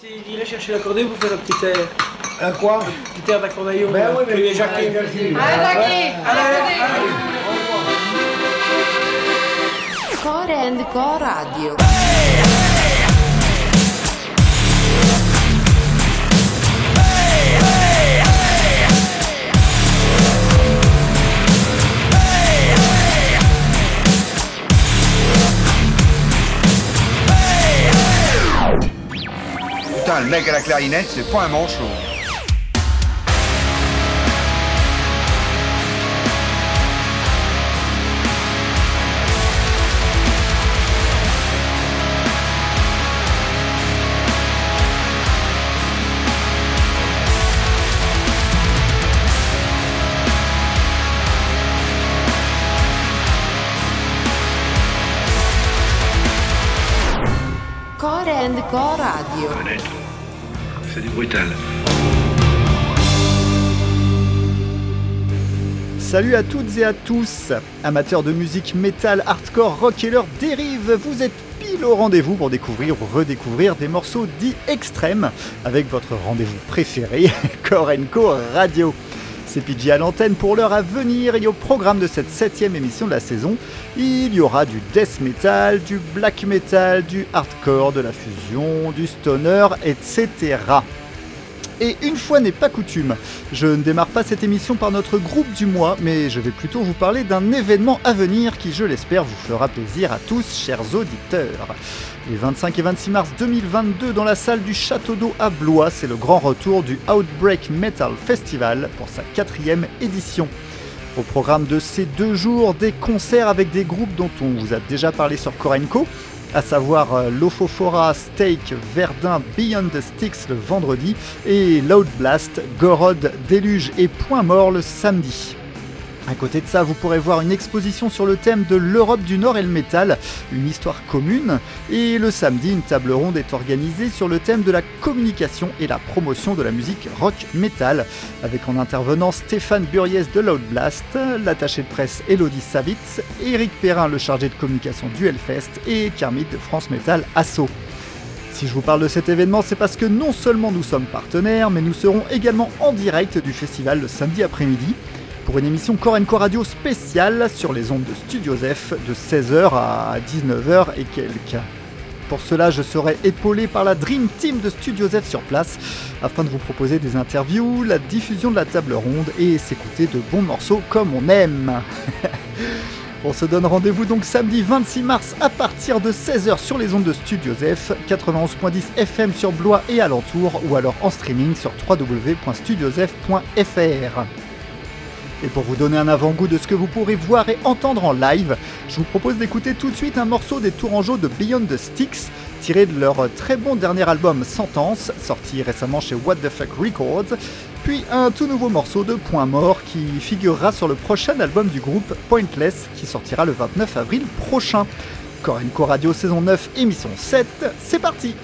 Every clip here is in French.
S'il irait chercher l'accordéon pour faire un petit air. Un quoi? Un petit air d'accordéon. Ben oui, mais les. Allez, Jackie Allez, allez. Core and Co Radio. Putain, le mec à la clarinette, c'est pas un manchot. And Co Radio. Connaître. C'est du brutal. Salut à toutes et à tous, amateurs de musique métal, hardcore, rock et leur dérive, vous êtes pile au rendez-vous pour découvrir ou redécouvrir des morceaux dits extrêmes avec votre rendez-vous préféré, Core Co Radio. C'est PJ à l'antenne pour l'heure à venir et au programme de cette septième émission de la saison, il y aura du death metal, du black metal, du hardcore, de la fusion, du stoner, etc. Et une fois n'est pas coutume, je ne démarre pas cette émission par notre groupe du mois, mais je vais plutôt vous parler d'un événement à venir qui, je l'espère, vous fera plaisir à tous, chers auditeurs. Les 25 et 26 mars 2022, dans la salle du Château d'Eau à Blois, c'est le grand retour du Outbreak Metal Festival pour sa quatrième édition. Au programme de ces deux jours, des concerts avec des groupes dont on vous a déjà parlé sur Korenko, à savoir euh, Lophophora, Steak, Verdun, Beyond the Sticks le vendredi et Loud Blast, Gorod, Déluge et Point Mort le samedi. À côté de ça, vous pourrez voir une exposition sur le thème de l'Europe du Nord et le métal, une histoire commune. Et le samedi, une table ronde est organisée sur le thème de la communication et la promotion de la musique rock metal, avec en intervenant Stéphane Buriez de Loud Blast, l'attaché de presse Elodie Savitz, Eric Perrin, le chargé de communication du Hellfest, et Kermit de France Metal Asso. Si je vous parle de cet événement, c'est parce que non seulement nous sommes partenaires, mais nous serons également en direct du festival le samedi après-midi pour une émission Core Co Radio spéciale sur les ondes de Studio F de 16h à 19h et quelques. Pour cela, je serai épaulé par la Dream Team de Studio F sur place afin de vous proposer des interviews, la diffusion de la table ronde et s'écouter de bons morceaux comme on aime. On se donne rendez-vous donc samedi 26 mars à partir de 16h sur les ondes de Studio F, 91.10 FM sur Blois et alentour ou alors en streaming sur www.studiosf.fr. Et pour vous donner un avant-goût de ce que vous pourrez voir et entendre en live, je vous propose d'écouter tout de suite un morceau des Tourangeaux de Beyond the Sticks, tiré de leur très bon dernier album Sentence, sorti récemment chez What the Fuck Records, puis un tout nouveau morceau de Point Mort qui figurera sur le prochain album du groupe Pointless, qui sortira le 29 avril prochain. Corenco Radio saison 9, émission 7, c'est parti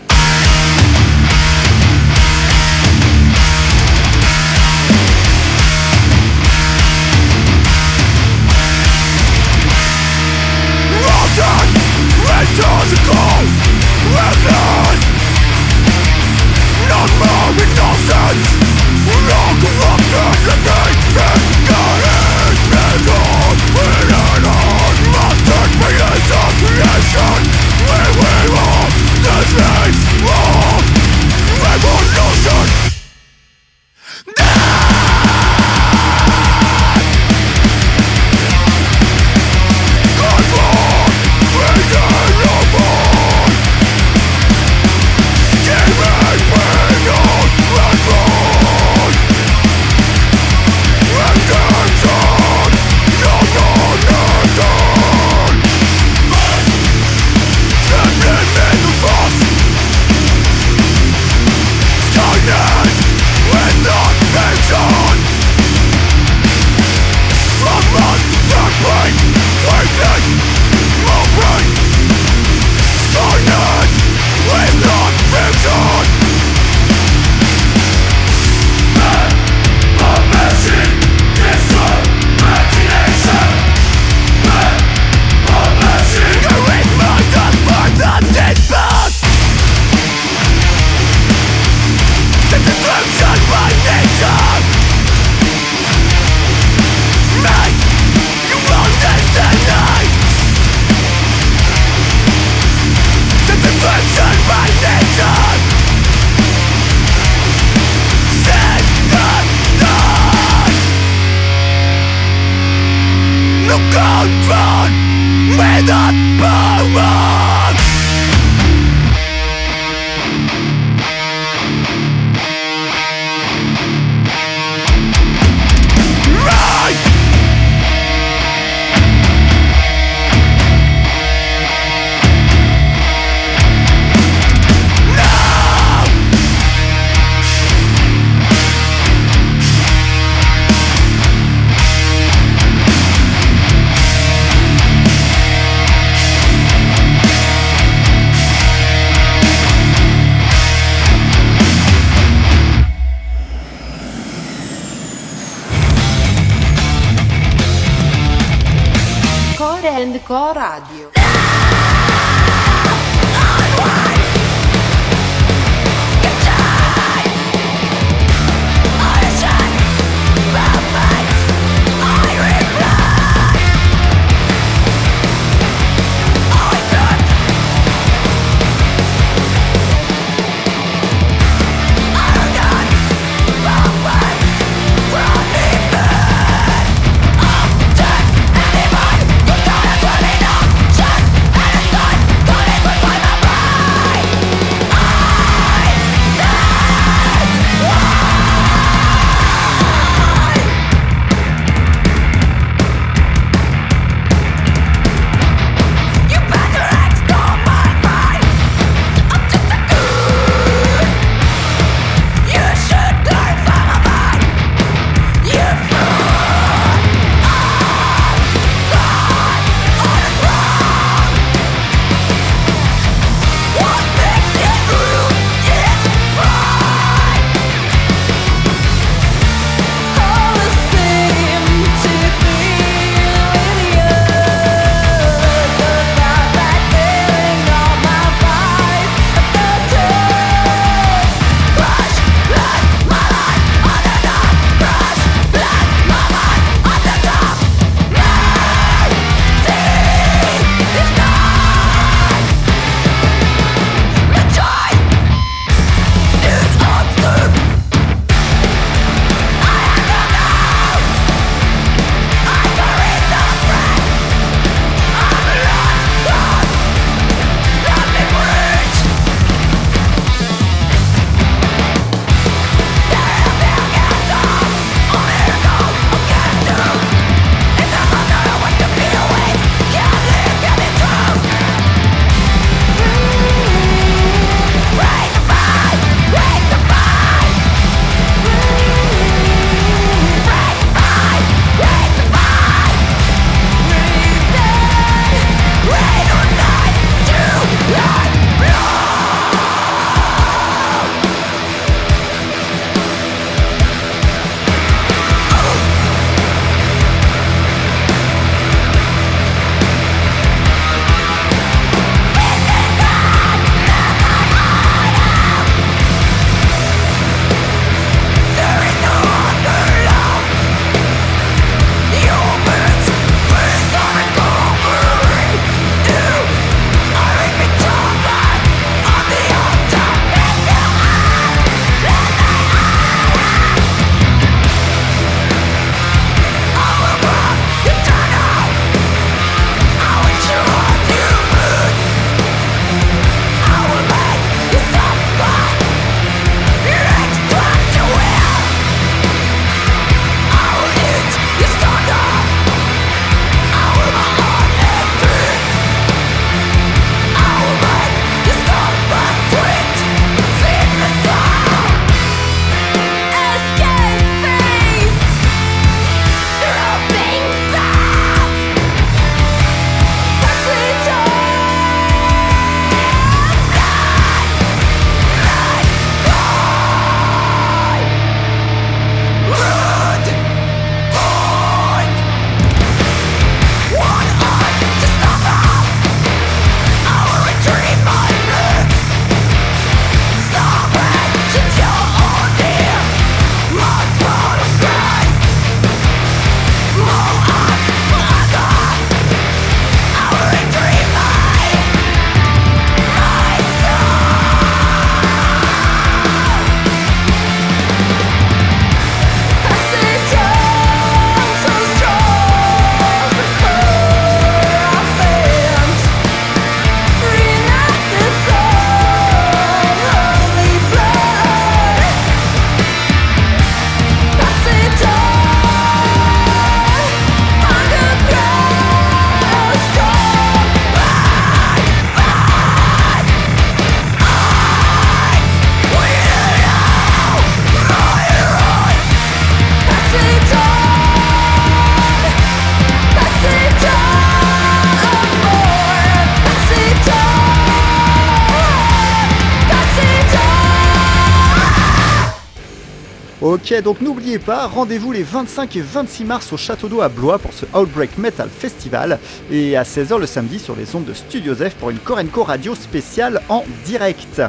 Ok, donc n'oubliez pas, rendez-vous les 25 et 26 mars au Château d'eau à Blois pour ce Outbreak Metal Festival et à 16h le samedi sur les ondes de Studio F pour une Korenko radio spéciale en direct.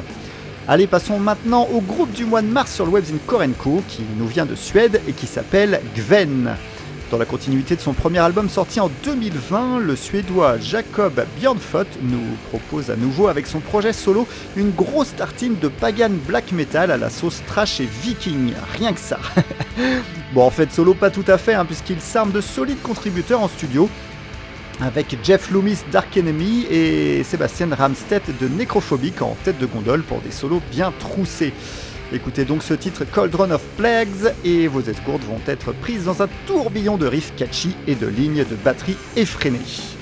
Allez, passons maintenant au groupe du mois de mars sur le webzine Korenko qui nous vient de Suède et qui s'appelle Gven. Dans la continuité de son premier album sorti en 2020, le suédois Jacob Björnfot nous propose à nouveau avec son projet solo une grosse tartine de pagan black metal à la sauce trash et viking, rien que ça. bon en fait solo pas tout à fait hein, puisqu'il s'arme de solides contributeurs en studio avec Jeff Loomis d'Ark Enemy et Sébastien Ramstedt de Necrophobic en tête de gondole pour des solos bien troussés. Écoutez donc ce titre Cauldron of Plagues et vos escourtes vont être prises dans un tourbillon de riffs catchy et de lignes de batterie effrénées.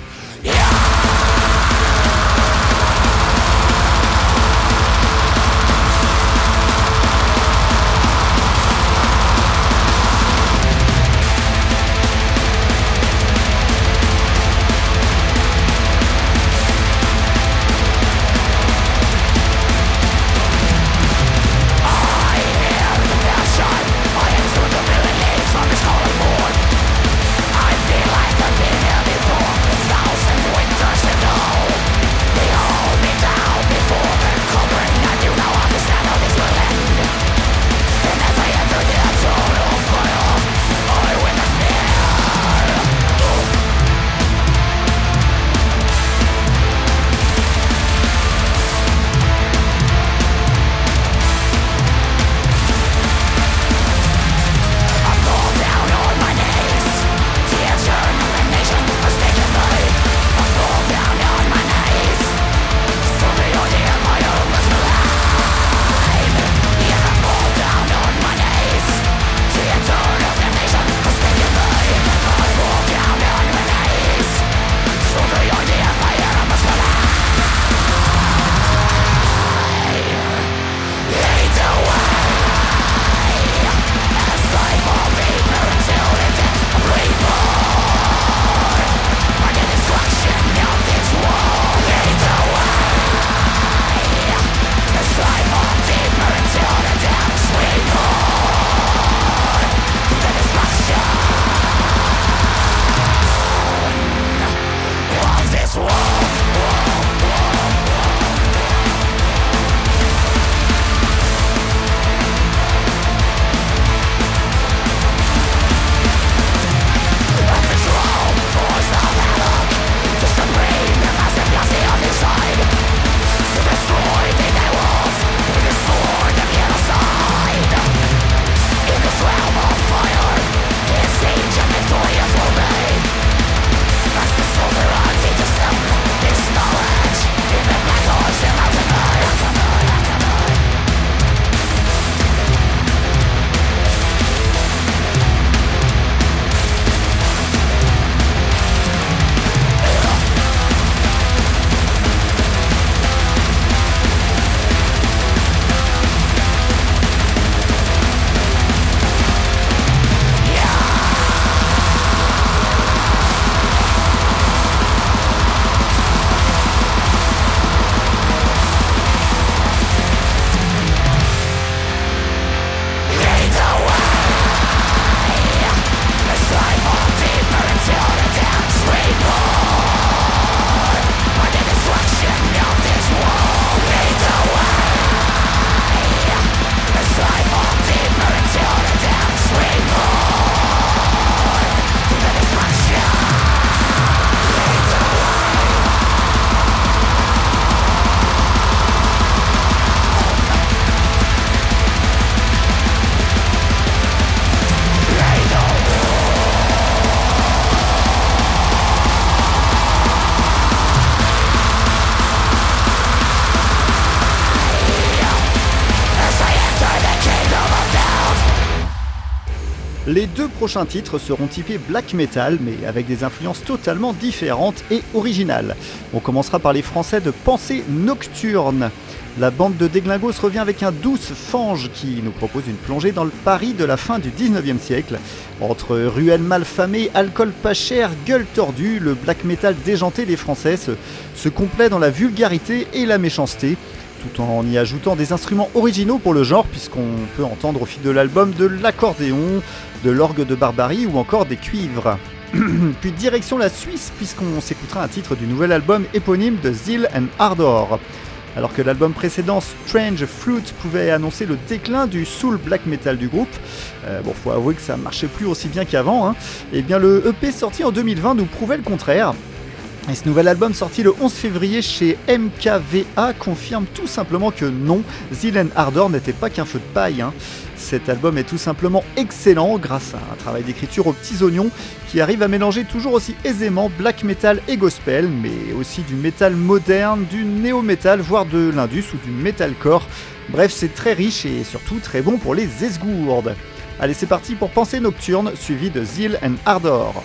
Deux prochains titres seront typés black metal, mais avec des influences totalement différentes et originales. On commencera par les Français de Pensée Nocturne. La bande de Déglingos revient avec un douce fange qui nous propose une plongée dans le Paris de la fin du 19e siècle. Entre ruelles malfamées, alcool pas cher, gueule tordue, le black metal déjanté des Français se, se complaît dans la vulgarité et la méchanceté. Tout en y ajoutant des instruments originaux pour le genre, puisqu'on peut entendre au fil de l'album de l'accordéon, de l'orgue de barbarie ou encore des cuivres. Puis direction la Suisse, puisqu'on s'écoutera un titre du nouvel album éponyme de Zeal and Ardor. Alors que l'album précédent Strange Fruit pouvait annoncer le déclin du soul black metal du groupe, euh, bon faut avouer que ça marchait plus aussi bien qu'avant, hein, et bien le EP sorti en 2020 nous prouvait le contraire. Et ce nouvel album sorti le 11 février chez MKVA confirme tout simplement que non, Zilen Ardor n'était pas qu'un feu de paille. hein. Cet album est tout simplement excellent grâce à un travail d'écriture aux petits oignons qui arrive à mélanger toujours aussi aisément black metal et gospel, mais aussi du metal moderne, du néo-metal, voire de l'indus ou du metalcore. Bref, c'est très riche et surtout très bon pour les esgourdes. Allez, c'est parti pour Pensée Nocturne, suivi de Zeal and Ardor.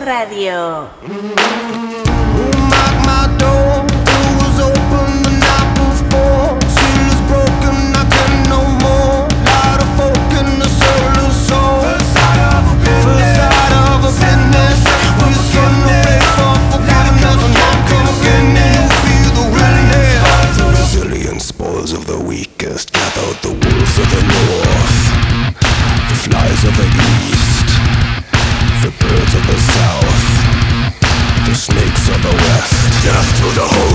Radio. Death to the holy.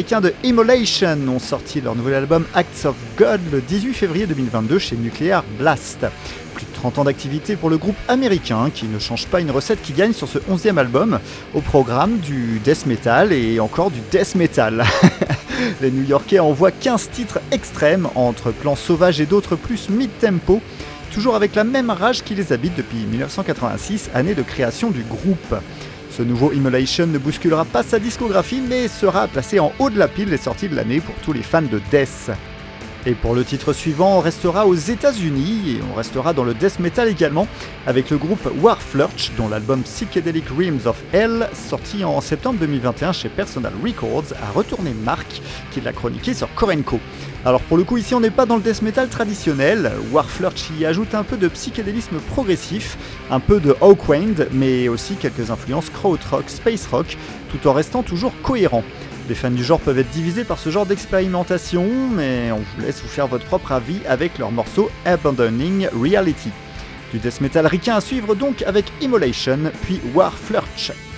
Américains de Immolation ont sorti leur nouvel album Acts of God le 18 février 2022 chez Nuclear Blast. Plus de 30 ans d'activité pour le groupe américain qui ne change pas une recette qui gagne sur ce 11e album au programme du death metal et encore du death metal. Les New-Yorkais envoient 15 titres extrêmes entre plans sauvages et d'autres plus mid-tempo, toujours avec la même rage qui les habite depuis 1986, année de création du groupe. Ce nouveau Immolation ne bousculera pas sa discographie mais sera placé en haut de la pile des sorties de l'année pour tous les fans de Death. Et pour le titre suivant, on restera aux États-Unis et on restera dans le death metal également avec le groupe Warflurch dont l'album Psychedelic Realms of Hell, sorti en septembre 2021 chez Personal Records, a retourné Marc qui l'a chroniqué sur Korenko. Alors pour le coup ici on n'est pas dans le death metal traditionnel, Warflurch y ajoute un peu de psychédélisme progressif, un peu de Hawkwind, mais aussi quelques influences krautrock, space rock, tout en restant toujours cohérent. Les fans du genre peuvent être divisés par ce genre d'expérimentation, mais on vous laisse vous faire votre propre avis avec leur morceau Abandoning Reality. Du death metal ricain à suivre donc avec Immolation, puis Warflurch. This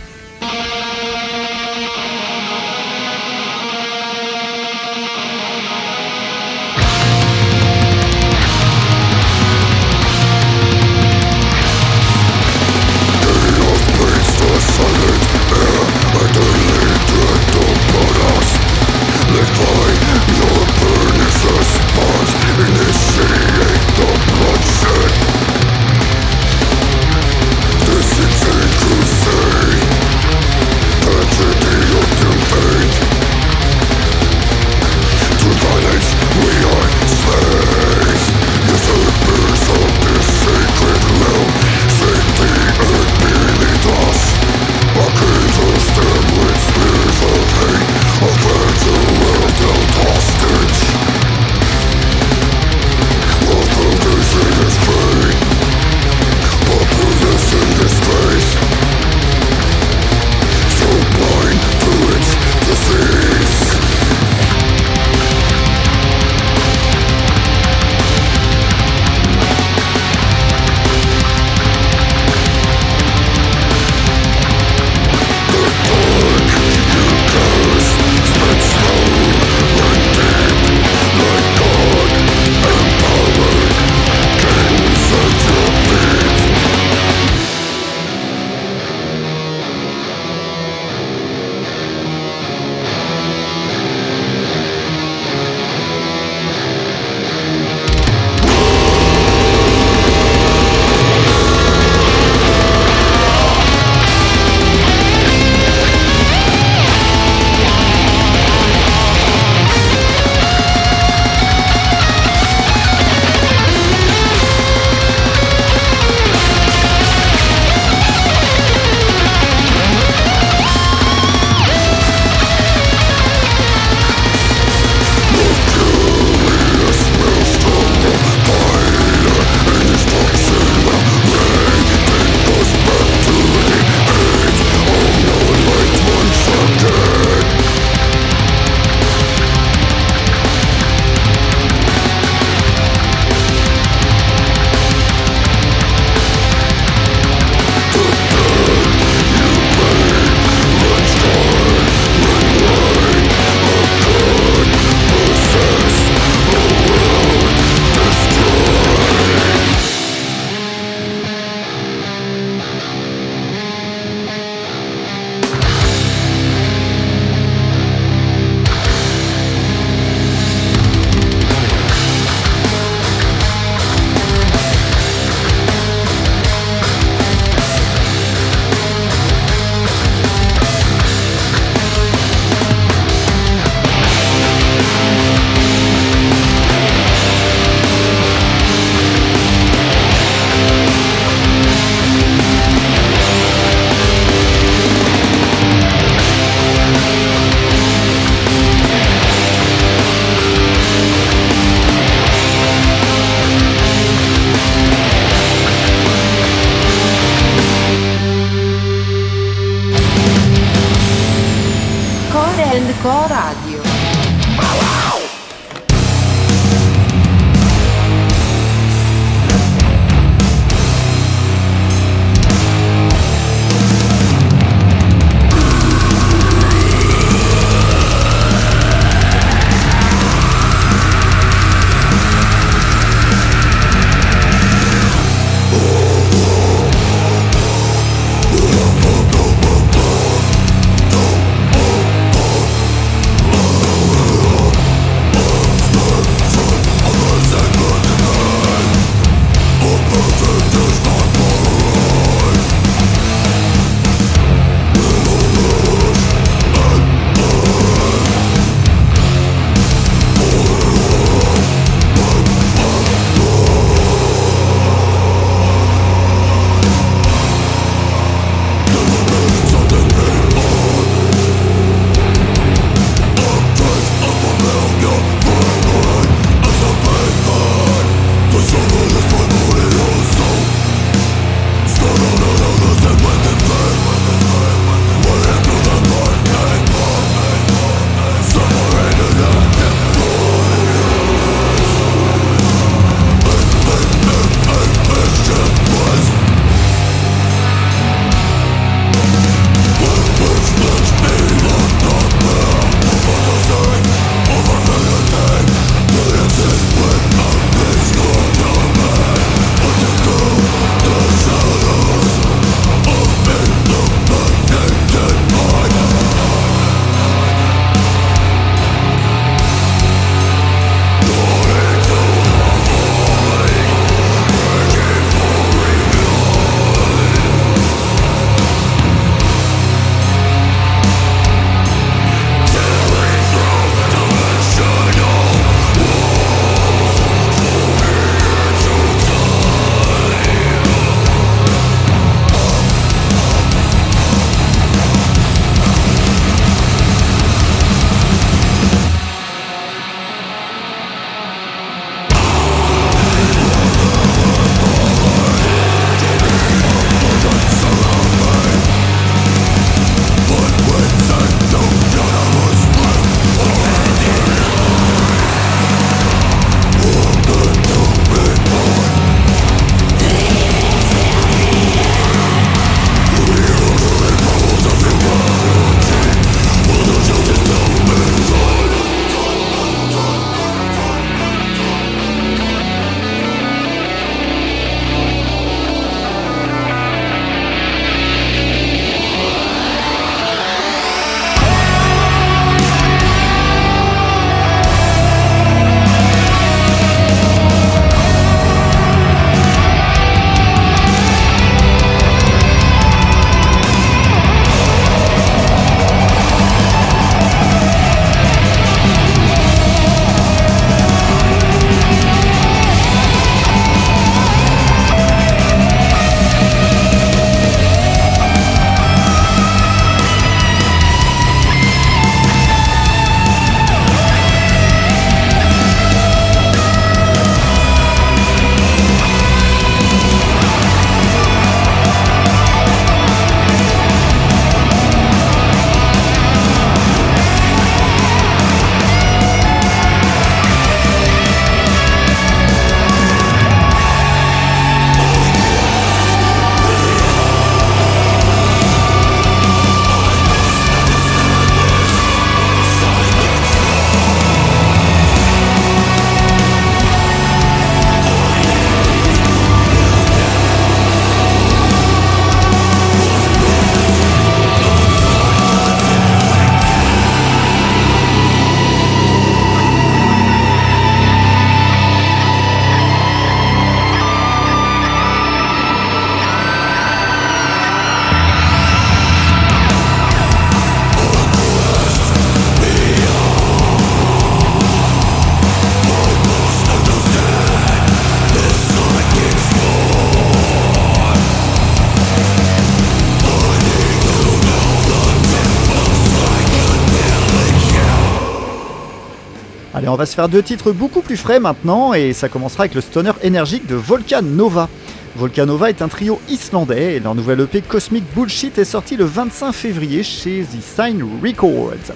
on va se faire deux titres beaucoup plus frais maintenant, et ça commencera avec le stoner énergique de Volcan Nova. Volcanova est un trio islandais et leur nouvelle EP Cosmic Bullshit est sorti le 25 février chez The Sign Records.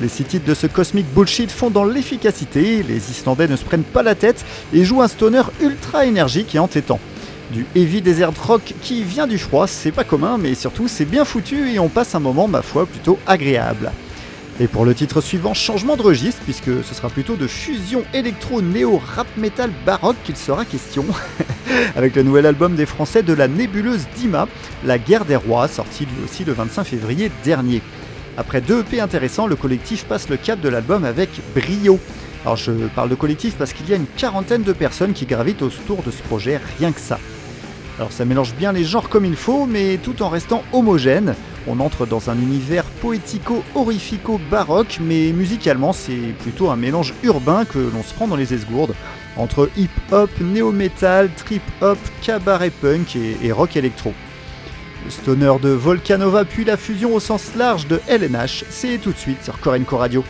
Les six titres de ce Cosmic Bullshit font dans l'efficacité, les Islandais ne se prennent pas la tête et jouent un stoner ultra énergique et entêtant. Du heavy desert rock qui vient du froid, c'est pas commun, mais surtout c'est bien foutu et on passe un moment, ma foi, plutôt agréable. Et pour le titre suivant, changement de registre, puisque ce sera plutôt de fusion électro-néo-rap metal baroque qu'il sera question, avec le nouvel album des Français de la nébuleuse Dima, La guerre des rois, sorti lui aussi le 25 février dernier. Après deux EP intéressants, le collectif passe le cap de l'album avec brio. Alors je parle de collectif parce qu'il y a une quarantaine de personnes qui gravitent autour de ce projet, rien que ça. Alors ça mélange bien les genres comme il faut, mais tout en restant homogène. On entre dans un univers poético-horrifico-baroque, mais musicalement c'est plutôt un mélange urbain que l'on se prend dans les esgourdes, entre hip-hop, néo-metal, trip-hop, cabaret punk et, rock électro. Le stoner de Volcanova puis la fusion au sens large de LNH, c'est tout de suite sur Korenko Radio.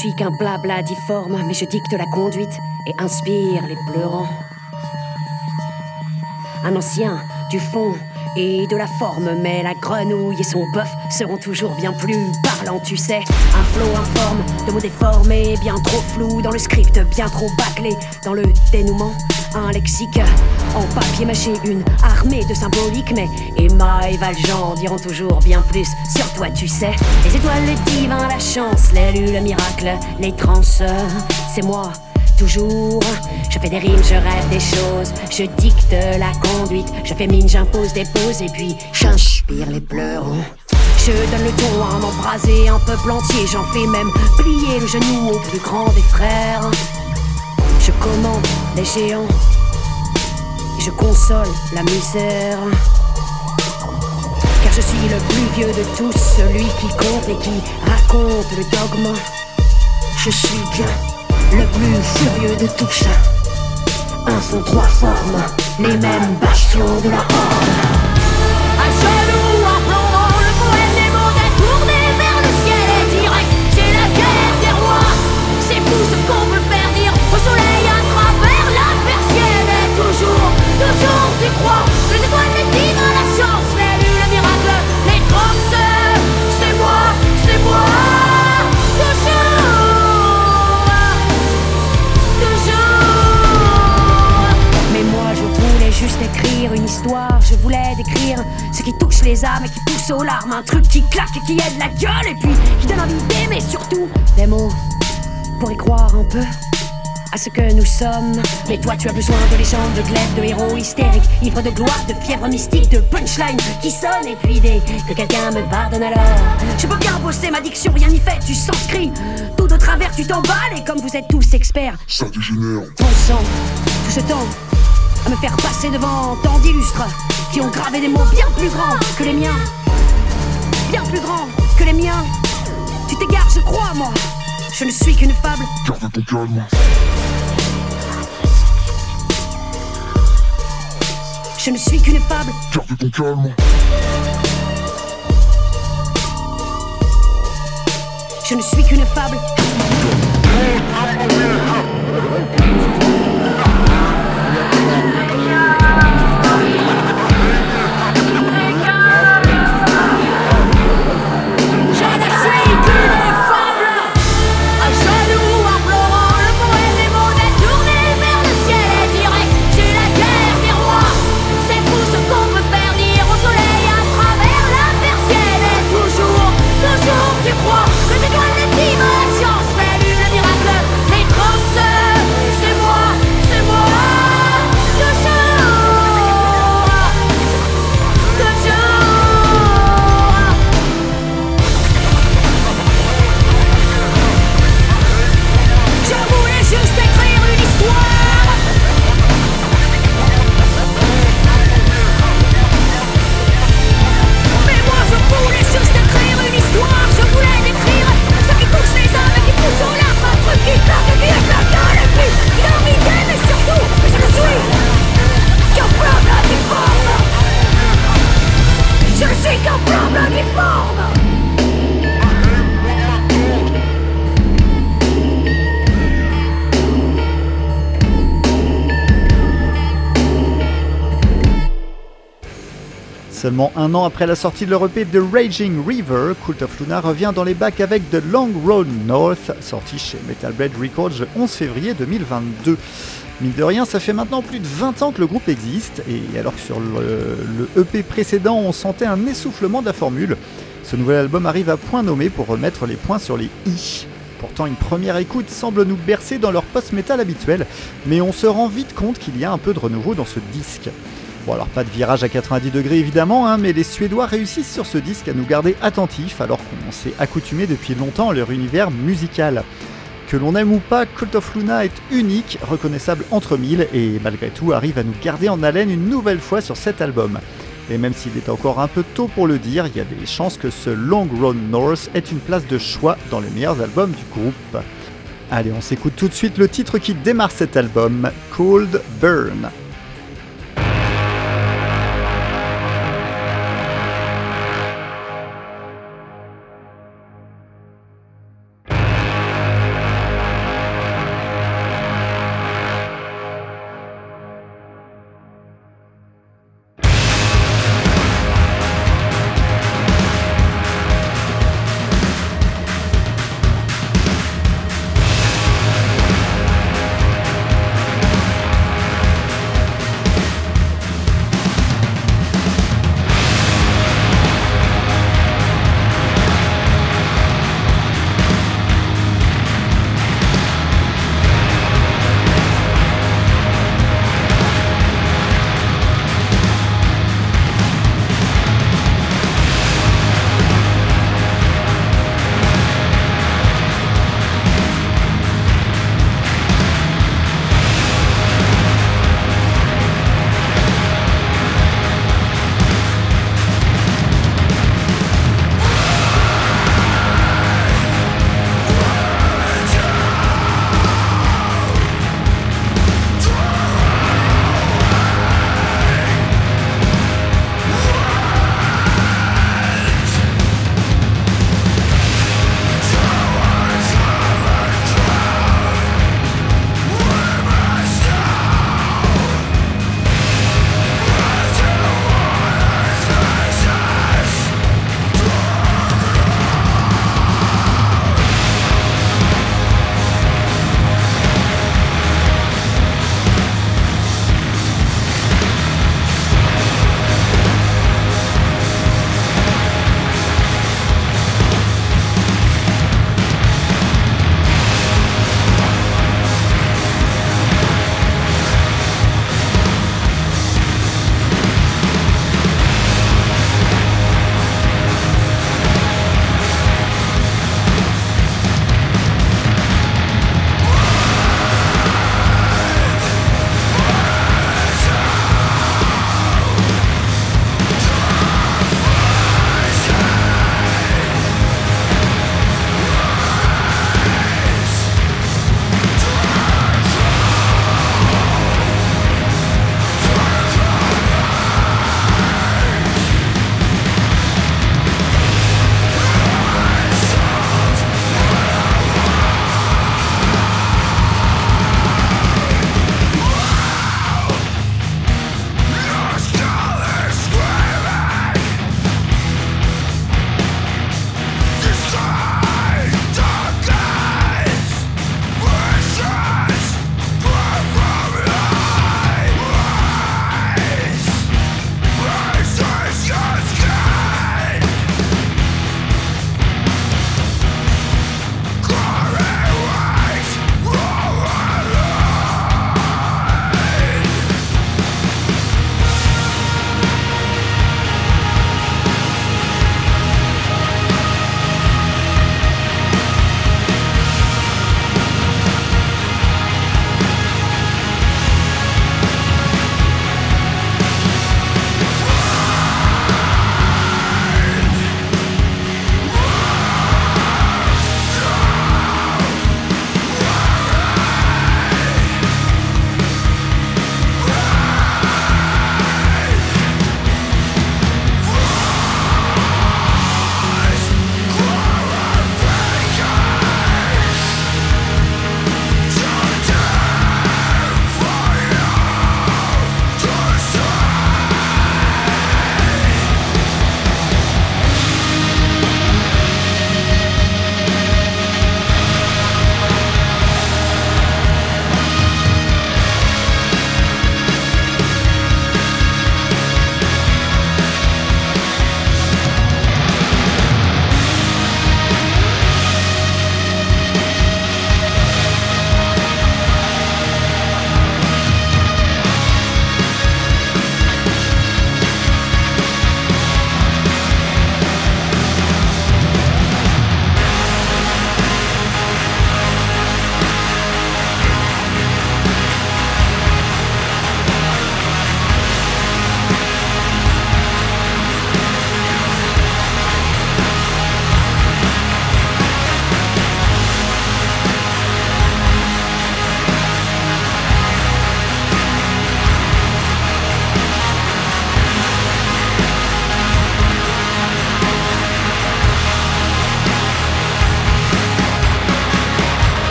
Suis qu'un blabla difforme, mais je dicte la conduite et inspire les pleurants. Un ancien du fond et de la forme, mais la grenouille et son bœuf seront toujours bien plus parlants, tu sais. Un flot informe de mots déformés, bien trop flou dans le script, bien trop bâclé dans le dénouement. Un lexique en papier mâché, une armée de symboliques, mais Emma et Valjean diront toujours bien plus sur toi, tu sais. Les étoiles, les divins, la chance, l'élu, le miracle, les trans, c'est moi toujours. Je fais des rimes, je rêve des choses, je dicte la conduite, je fais mine, j'impose des pauses et puis j'inspire les pleurons. Je donne le ton à un embrasé, un peuple entier. J'en fais même plier le genou au plus grand des frères. Je commande les géants je console la misère. Car je suis le plus vieux de tous, celui qui compte et qui raconte le dogme. Je suis bien le plus furieux de tous. Un son, trois formes, les mêmes bastions de la horde. Toujours, toujours tu crois les étoiles les tigres, la science, les le miracle, les trommes. C'est moi, c'est moi. Toujours, toujours. Mais moi je voulais juste écrire une histoire, je voulais décrire ce qui touche les âmes et qui pousse aux larmes, un truc qui claque et qui aide la gueule et puis qui donne envie d'aimer surtout des mots pour y croire un peu à ce que nous sommes. Mais toi, tu as besoin de légendes, de glaives, de héros hystériques, ivres de gloire, de fièvre mystique, de punchline qui sonne et puis des que quelqu'un me pardonne alors. Je peux bien bosser ma diction, rien n'y fait, tu s'inscris. Tout de travers, tu t'emballes et comme vous êtes tous experts, Ça dégénère. ton sang, tout ce temps, à me faire passer devant tant d'illustres qui ont gravé des mots bien plus grands que les miens. Bien plus grands que les miens. Tu t'égares, je crois, moi. Je ne suis qu'une fable. Calme. Je ne suis qu'une fable. Calme. Je ne suis qu'une fable. Seulement un an après la sortie de leur EP The Raging River, Cult of Luna revient dans les bacs avec The Long Road North, sorti chez Metal Blade Records le 11 février 2022. Mine de rien, ça fait maintenant plus de 20 ans que le groupe existe, et alors que sur le, le EP précédent on sentait un essoufflement de la formule, ce nouvel album arrive à point nommé pour remettre les points sur les i. Pourtant, une première écoute semble nous bercer dans leur post-metal habituel, mais on se rend vite compte qu'il y a un peu de renouveau dans ce disque. Bon alors pas de virage à 90 degrés évidemment, hein, mais les Suédois réussissent sur ce disque à nous garder attentifs alors qu'on s'est accoutumé depuis longtemps à leur univers musical. Que l'on aime ou pas, Cult of Luna est unique, reconnaissable entre mille et malgré tout arrive à nous garder en haleine une nouvelle fois sur cet album. Et même s'il est encore un peu tôt pour le dire, il y a des chances que ce Long Road North ait une place de choix dans les meilleurs albums du groupe. Allez, on s'écoute tout de suite le titre qui démarre cet album, Cold Burn.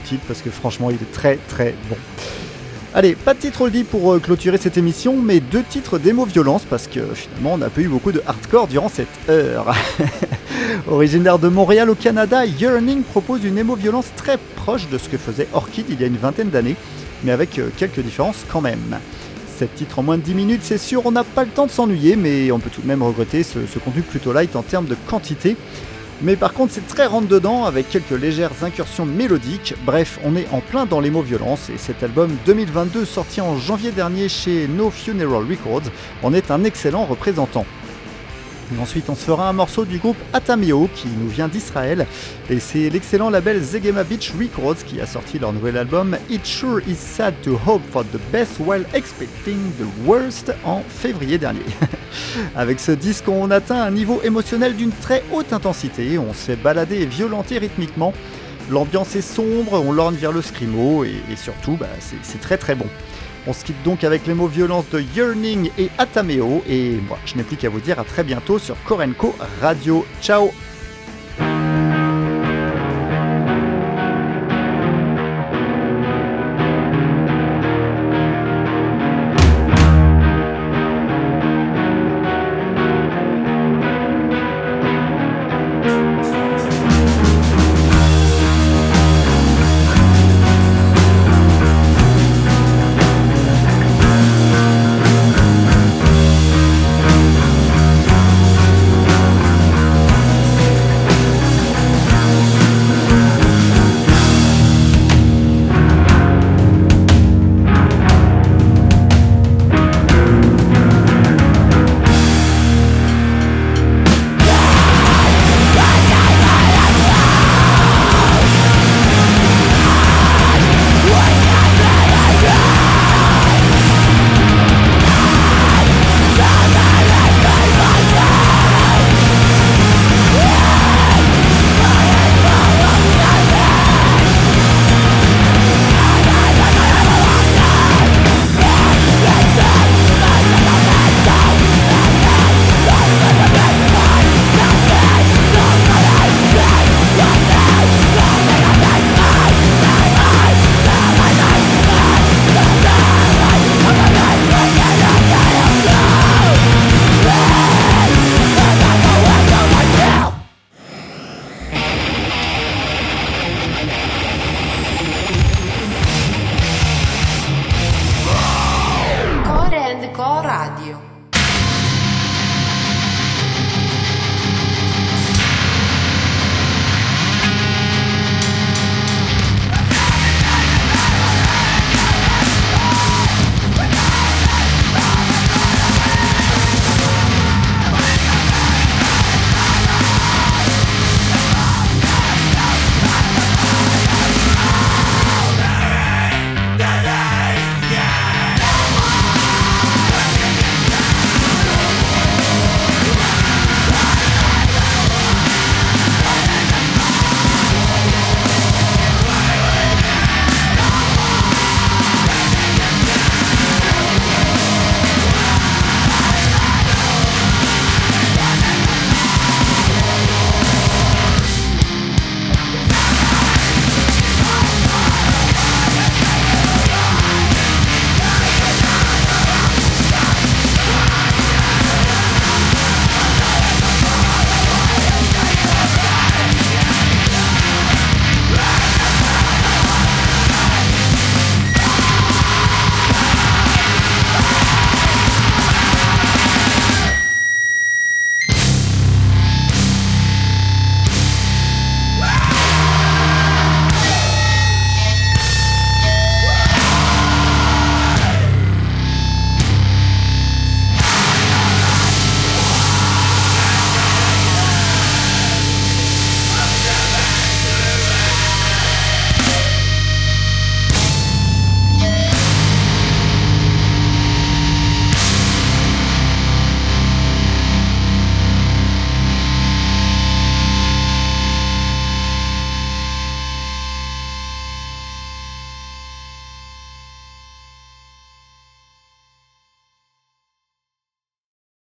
Titre parce que franchement il est très très bon. Allez, pas de titre oldie pour euh, clôturer cette émission, mais deux titres démo violence parce que finalement on n'a pas eu beaucoup de hardcore durant cette heure. Originaire de Montréal au Canada, Yearning propose une émo violence très proche de ce que faisait Orchid il y a une vingtaine d'années, mais avec euh, quelques différences quand même. 7 titres en moins de 10 minutes, c'est sûr, on n'a pas le temps de s'ennuyer, mais on peut tout de même regretter ce, ce contenu plutôt light en termes de quantité. Mais par contre, c'est très rentre dedans avec quelques légères incursions mélodiques. Bref, on est en plein dans les mots violence et cet album 2022 sorti en janvier dernier chez No Funeral Records en est un excellent représentant. Ensuite, on se fera un morceau du groupe Atameo qui nous vient d'Israël. Et c'est l'excellent label Zegema Beach Records qui a sorti leur nouvel album It Sure Is Sad to Hope for the Best While Expecting the Worst en février dernier. Avec ce disque, on atteint un niveau émotionnel d'une très haute intensité. On se fait balader et violenter rythmiquement. L'ambiance est sombre, on lorgne vers le scrimo et, surtout, bah, c'est très très bon. On se quitte donc avec les mots violence de Yearning et Atameo. Et moi, je n'ai plus qu'à vous dire à très bientôt sur Korenko Radio. Ciao